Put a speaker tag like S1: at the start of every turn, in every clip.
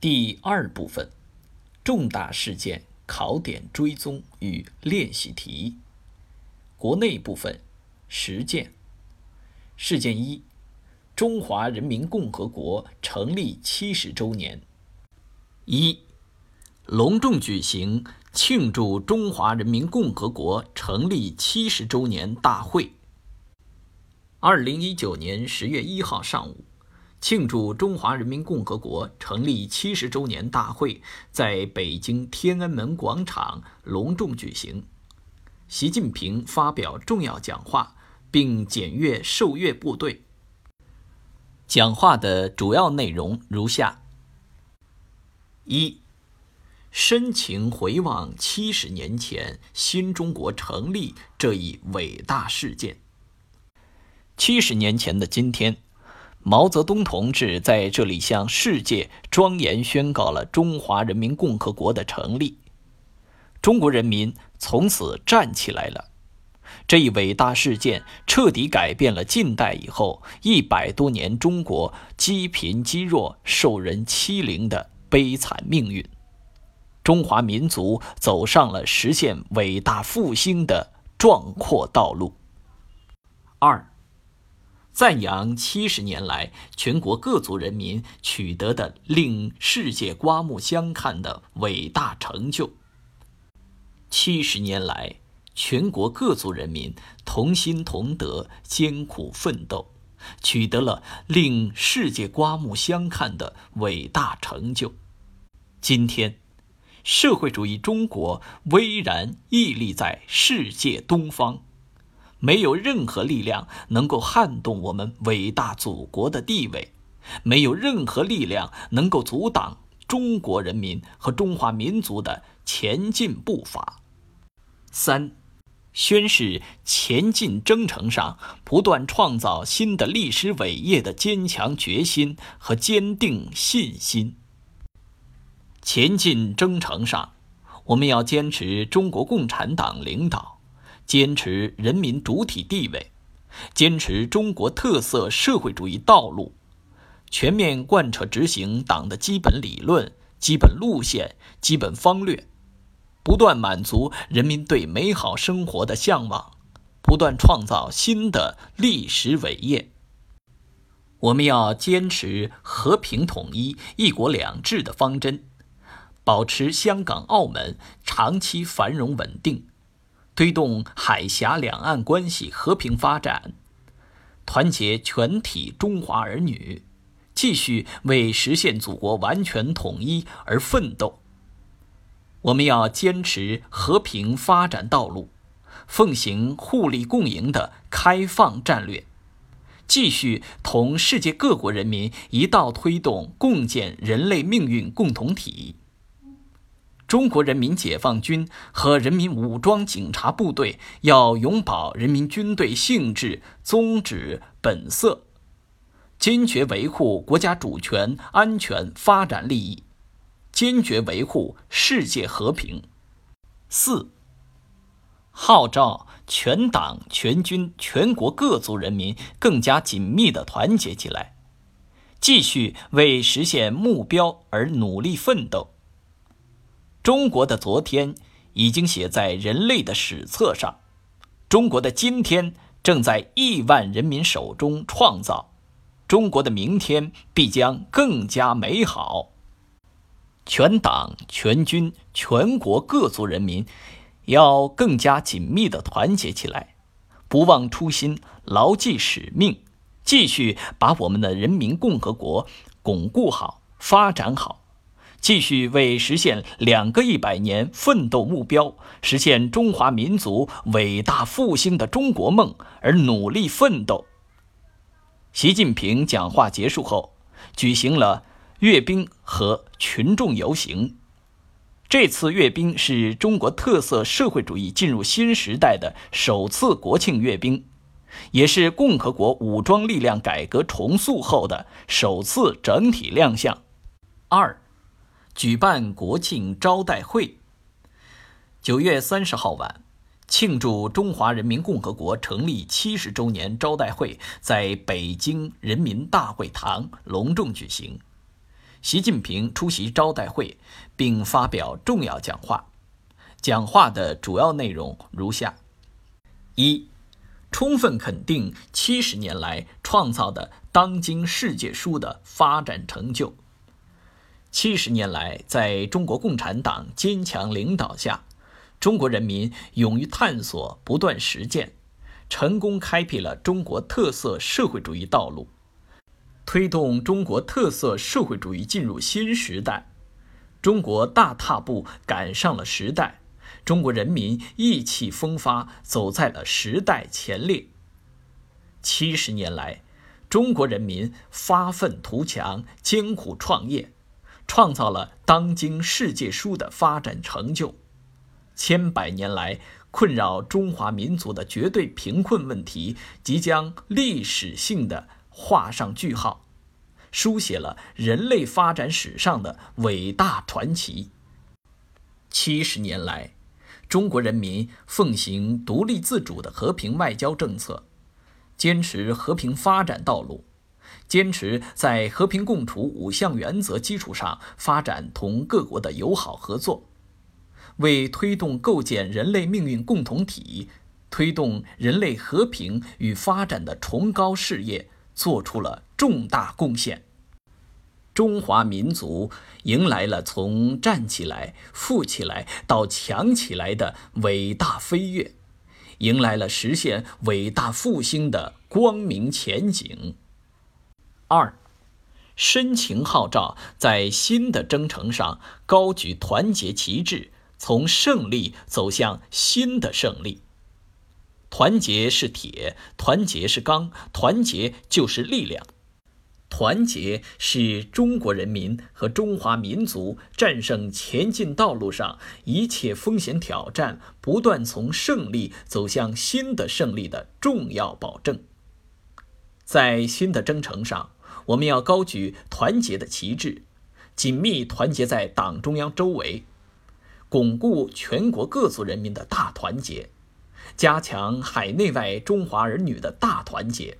S1: 第二部分：重大事件考点追踪与练习题。国内部分：实践。事件一：中华人民共和国成立七十周年。一、隆重举行庆祝中华人民共和国成立七十周年大会。二零一九年十月一号上午。庆祝中华人民共和国成立七十周年大会在北京天安门广场隆重举行。习近平发表重要讲话，并检阅受阅部队。讲话的主要内容如下：一、深情回望七十年前新中国成立这一伟大事件。七十年前的今天。毛泽东同志在这里向世界庄严宣告了中华人民共和国的成立，中国人民从此站起来了。这一伟大事件彻底改变了近代以后一百多年中国积贫积弱、受人欺凌的悲惨命运，中华民族走上了实现伟大复兴的壮阔道路。二。赞扬七十年来全国各族人民取得的令世界刮目相看的伟大成就。七十年来，全国各族人民同心同德、艰苦奋斗，取得了令世界刮目相看的伟大成就。今天，社会主义中国巍然屹立在世界东方。没有任何力量能够撼动我们伟大祖国的地位，没有任何力量能够阻挡中国人民和中华民族的前进步伐。三，宣誓前进征程上不断创造新的历史伟业的坚强决心和坚定信心。前进征程上，我们要坚持中国共产党领导。坚持人民主体地位，坚持中国特色社会主义道路，全面贯彻执行党的基本理论、基本路线、基本方略，不断满足人民对美好生活的向往，不断创造新的历史伟业。我们要坚持和平统一、一国两制的方针，保持香港、澳门长期繁荣稳定。推动海峡两岸关系和平发展，团结全体中华儿女，继续为实现祖国完全统一而奋斗。我们要坚持和平发展道路，奉行互利共赢的开放战略，继续同世界各国人民一道推动共建人类命运共同体。中国人民解放军和人民武装警察部队要永葆人民军队性质、宗旨、本色，坚决维护国家主权、安全、发展利益，坚决维护世界和平。四、号召全党全军全国各族人民更加紧密地团结起来，继续为实现目标而努力奋斗。中国的昨天已经写在人类的史册上，中国的今天正在亿万人民手中创造，中国的明天必将更加美好。全党全军全国各族人民要更加紧密地团结起来，不忘初心，牢记使命，继续把我们的人民共和国巩固好、发展好。继续为实现两个一百年奋斗目标，实现中华民族伟大复兴的中国梦而努力奋斗。习近平讲话结束后，举行了阅兵和群众游行。这次阅兵是中国特色社会主义进入新时代的首次国庆阅兵，也是共和国武装力量改革重塑后的首次整体亮相。二。举办国庆招待会。九月三十号晚，庆祝中华人民共和国成立七十周年招待会在北京人民大会堂隆重举行。习近平出席招待会，并发表重要讲话。讲话的主要内容如下：一、充分肯定七十年来创造的当今世界书的发展成就。七十年来，在中国共产党坚强领导下，中国人民勇于探索、不断实践，成功开辟了中国特色社会主义道路。推动中国特色社会主义进入新时代，中国大踏步赶上了时代，中国人民意气风发，走在了时代前列。七十年来，中国人民发愤图强，艰苦创业，创造了当今世界书的发展成就。千百年来困扰中华民族的绝对贫困问题，即将历史性的。画上句号，书写了人类发展史上的伟大传奇。七十年来，中国人民奉行独立自主的和平外交政策，坚持和平发展道路，坚持在和平共处五项原则基础上发展同各国的友好合作，为推动构建人类命运共同体、推动人类和平与发展的崇高事业。做出了重大贡献，中华民族迎来了从站起来、富起来到强起来的伟大飞跃，迎来了实现伟大复兴的光明前景。二，深情号召在新的征程上高举团结旗帜，从胜利走向新的胜利。团结是铁，团结是钢，团结就是力量。团结是中国人民和中华民族战胜前进道路上一切风险挑战，不断从胜利走向新的胜利的重要保证。在新的征程上，我们要高举团结的旗帜，紧密团结在党中央周围，巩固全国各族人民的大团结。加强海内外中华儿女的大团结，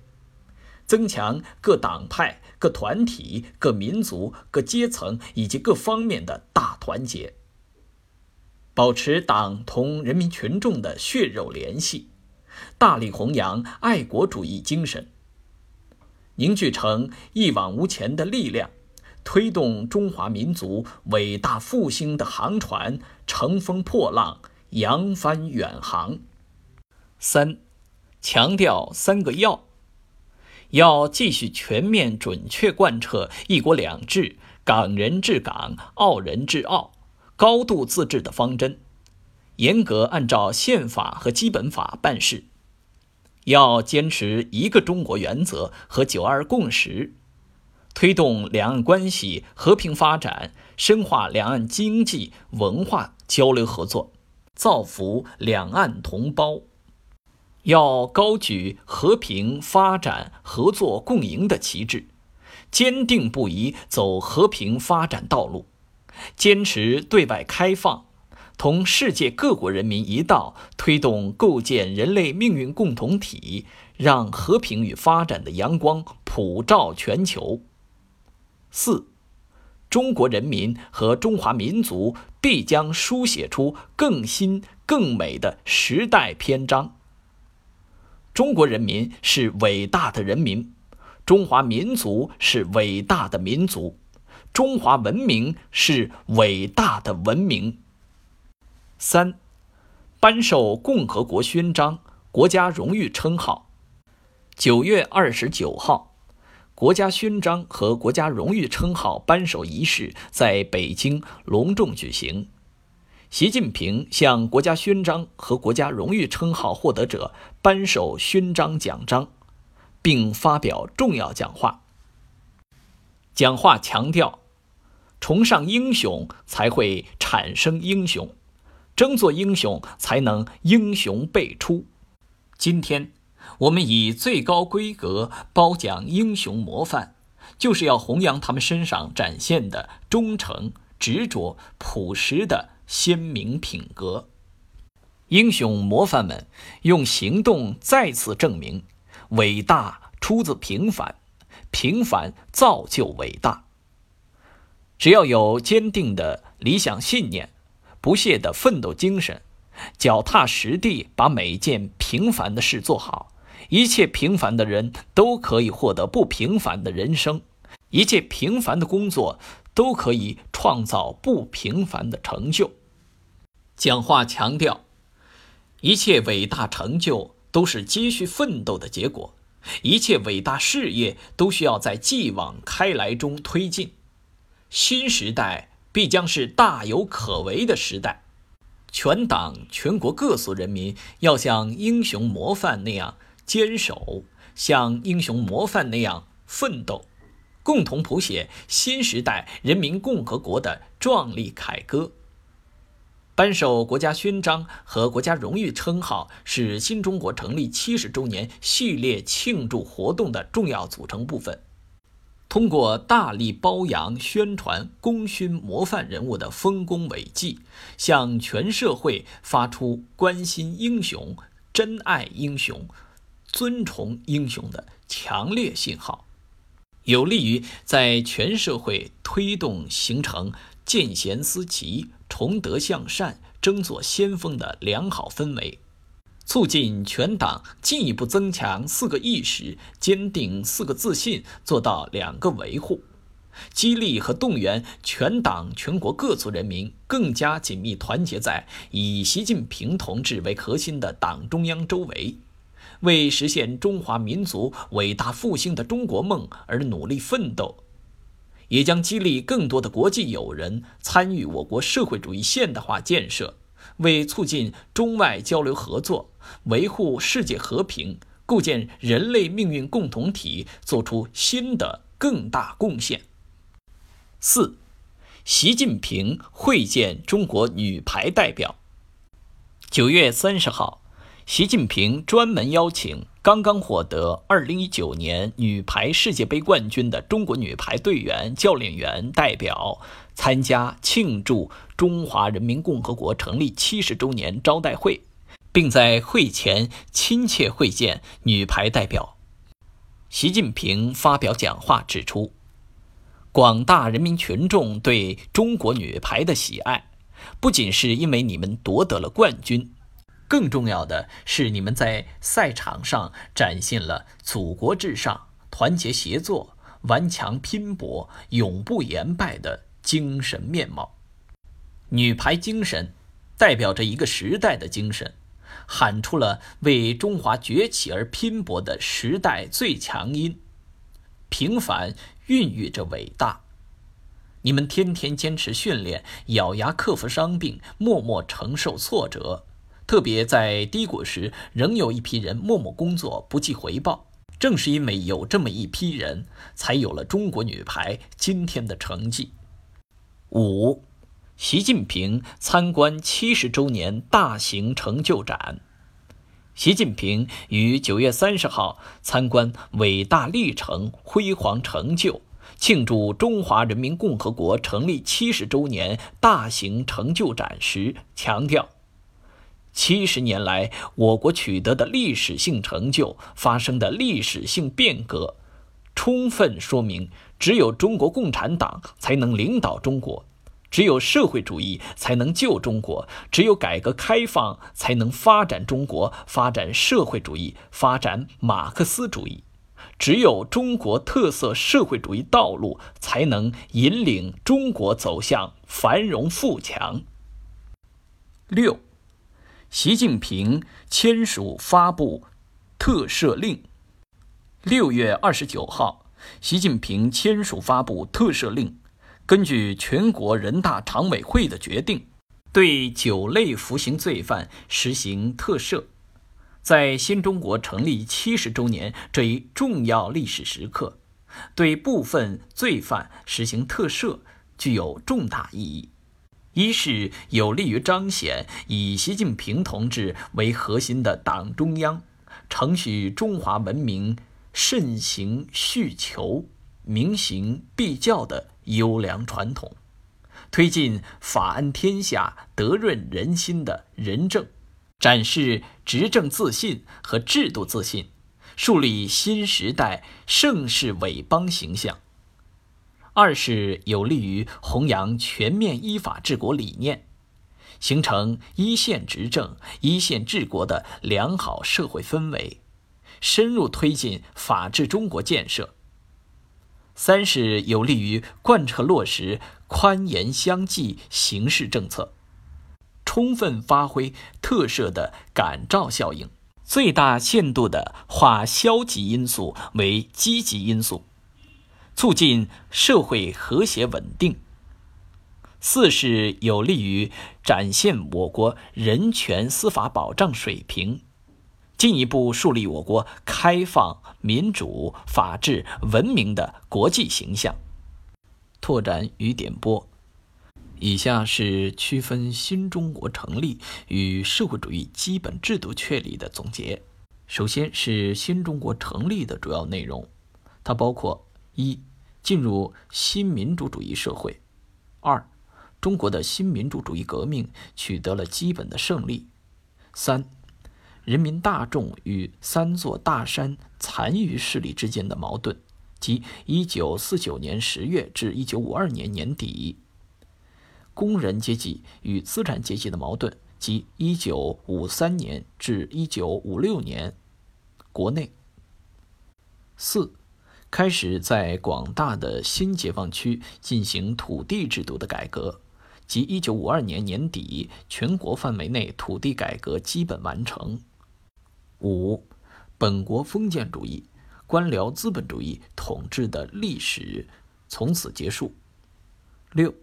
S1: 增强各党派、各团体、各民族、各阶层以及各方面的大团结，保持党同人民群众的血肉联系，大力弘扬爱国主义精神，凝聚成一往无前的力量，推动中华民族伟大复兴的航船乘风破浪，扬帆远航。三，强调三个要：要继续全面准确贯彻“一国两制”“港人治港”“澳人治澳”“高度自治”的方针，严格按照宪法和基本法办事；要坚持一个中国原则和“九二共识”，推动两岸关系和平发展，深化两岸经济文化交流合作，造福两岸同胞。要高举和平发展、合作共赢的旗帜，坚定不移走和平发展道路，坚持对外开放，同世界各国人民一道推动构建人类命运共同体，让和平与发展的阳光普照全球。四，中国人民和中华民族必将书写出更新更美的时代篇章。中国人民是伟大的人民，中华民族是伟大的民族，中华文明是伟大的文明。三，颁授共和国勋章、国家荣誉称号。九月二十九号，国家勋章和国家荣誉称号颁授仪式在北京隆重举行。习近平向国家勋章和国家荣誉称号获得者颁授勋章奖章，并发表重要讲话。讲话强调，崇尚英雄才会产生英雄，争做英雄才能英雄辈出。今天，我们以最高规格褒奖英雄模范，就是要弘扬他们身上展现的忠诚、执着、朴实的。鲜明品格，英雄模范们用行动再次证明：伟大出自平凡，平凡造就伟大。只要有坚定的理想信念、不懈的奋斗精神，脚踏实地把每件平凡的事做好，一切平凡的人都可以获得不平凡的人生，一切平凡的工作都可以创造不平凡的成就。讲话强调，一切伟大成就都是积蓄奋斗的结果，一切伟大事业都需要在继往开来中推进。新时代必将是大有可为的时代，全党全国各族人民要像英雄模范那样坚守，像英雄模范那样奋斗，共同谱写新时代人民共和国的壮丽凯歌。颁授国家勋章和国家荣誉称号是新中国成立七十周年系列庆祝活动的重要组成部分。通过大力褒扬、宣传功勋模范人物的丰功伟绩，向全社会发出关心英雄、珍爱英雄、尊崇英雄的强烈信号，有利于在全社会推动形成见贤思齐、崇德向善、争做先锋的良好氛围。促进全党进一步增强四个意识，坚定四个自信，做到两个维护，激励和动员全党全国各族人民更加紧密团结在以习近平同志为核心的党中央周围，为实现中华民族伟大复兴的中国梦而努力奋斗，也将激励更多的国际友人参与我国社会主义现代化建设。为促进中外交流合作、维护世界和平、构建人类命运共同体作出新的更大贡献。四，习近平会见中国女排代表。九月三十号，习近平专门邀请刚刚获得二零一九年女排世界杯冠军的中国女排队员、教练员代表参加庆祝。中华人民共和国成立七十周年招待会，并在会前亲切会见女排代表。习近平发表讲话指出，广大人民群众对中国女排的喜爱，不仅是因为你们夺得了冠军，更重要的是你们在赛场上展现了祖国至上、团结协作、顽强拼搏、永不言败的精神面貌。女排精神，代表着一个时代的精神，喊出了为中华崛起而拼搏的时代最强音。平凡孕育着伟大。你们天天坚持训练，咬牙克服伤病，默默承受挫折。特别在低谷时，仍有一批人默默工作，不计回报。正是因为有这么一批人，才有了中国女排今天的成绩。五。习近平参观七十周年大型成就展。习近平于九月三十号参观伟大历程、辉煌成就，庆祝中华人民共和国成立七十周年大型成就展时强调：七十年来，我国取得的历史性成就、发生的历史性变革，充分说明，只有中国共产党才能领导中国。只有社会主义才能救中国，只有改革开放才能发展中国，发展社会主义，发展马克思主义。只有中国特色社会主义道路才能引领中国走向繁荣富强。六，习近平签署发布特赦令。六月二十九号，习近平签署发布特赦令。根据全国人大常委会的决定，对九类服刑罪犯实行特赦。在新中国成立七十周年这一重要历史时刻，对部分罪犯实行特赦具有重大意义。一是有利于彰显以习近平同志为核心的党中央承续中华文明慎行续求、明行必教的。优良传统，推进法安天下、德润人心的仁政，展示执政自信和制度自信，树立新时代盛世伟邦形象。二是有利于弘扬全面依法治国理念，形成一线执政、一线治国的良好社会氛围，深入推进法治中国建设。三是有利于贯彻落实宽严相济刑事政策，充分发挥特赦的感召效应，最大限度地化消极因素为积极因素。促进社会和谐稳定。四是有利于展现我国人权司法保障水平，进一步树立我国开放、民主、法治、文明的国际形象。拓展与点拨：以下是区分新中国成立与社会主义基本制度确立的总结。首先是新中国成立的主要内容，它包括一。进入新民主主义社会。二，中国的新民主主义革命取得了基本的胜利。三，人民大众与三座大山残余势力之间的矛盾，即1949年10月至1952年年底；工人阶级与资产阶级的矛盾，即1953年至1956年。国内。四。开始在广大的新解放区进行土地制度的改革，即1952年年底，全国范围内土地改革基本完成。五，本国封建主义、官僚资本主义统治的历史从此结束。六，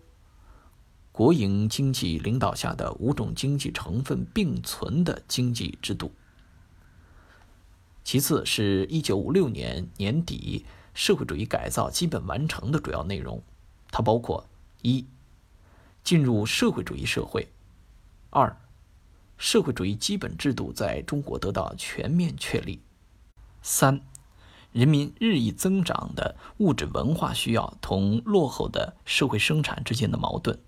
S1: 国营经济领导下的五种经济成分并存的经济制度。其次是一九五六年年底，社会主义改造基本完成的主要内容，它包括：一、进入社会主义社会；二、社会主义基本制度在中国得到全面确立；三、人民日益增长的物质文化需要同落后的社会生产之间的矛盾，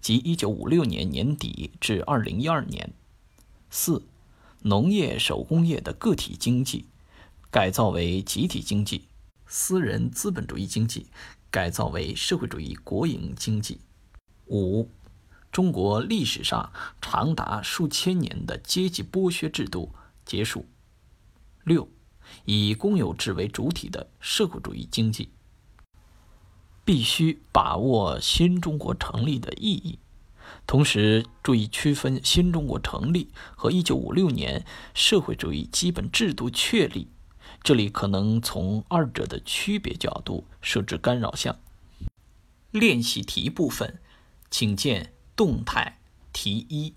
S1: 即一九五六年年底至二零一二年；四。农业手工业的个体经济改造为集体经济，私人资本主义经济改造为社会主义国营经济。五，中国历史上长达数千年的阶级剥削制度结束。六，以公有制为主体的社会主义经济。必须把握新中国成立的意义。同时，注意区分新中国成立和1956年社会主义基本制度确立，这里可能从二者的区别角度设置干扰项。练习题部分，请见动态题一。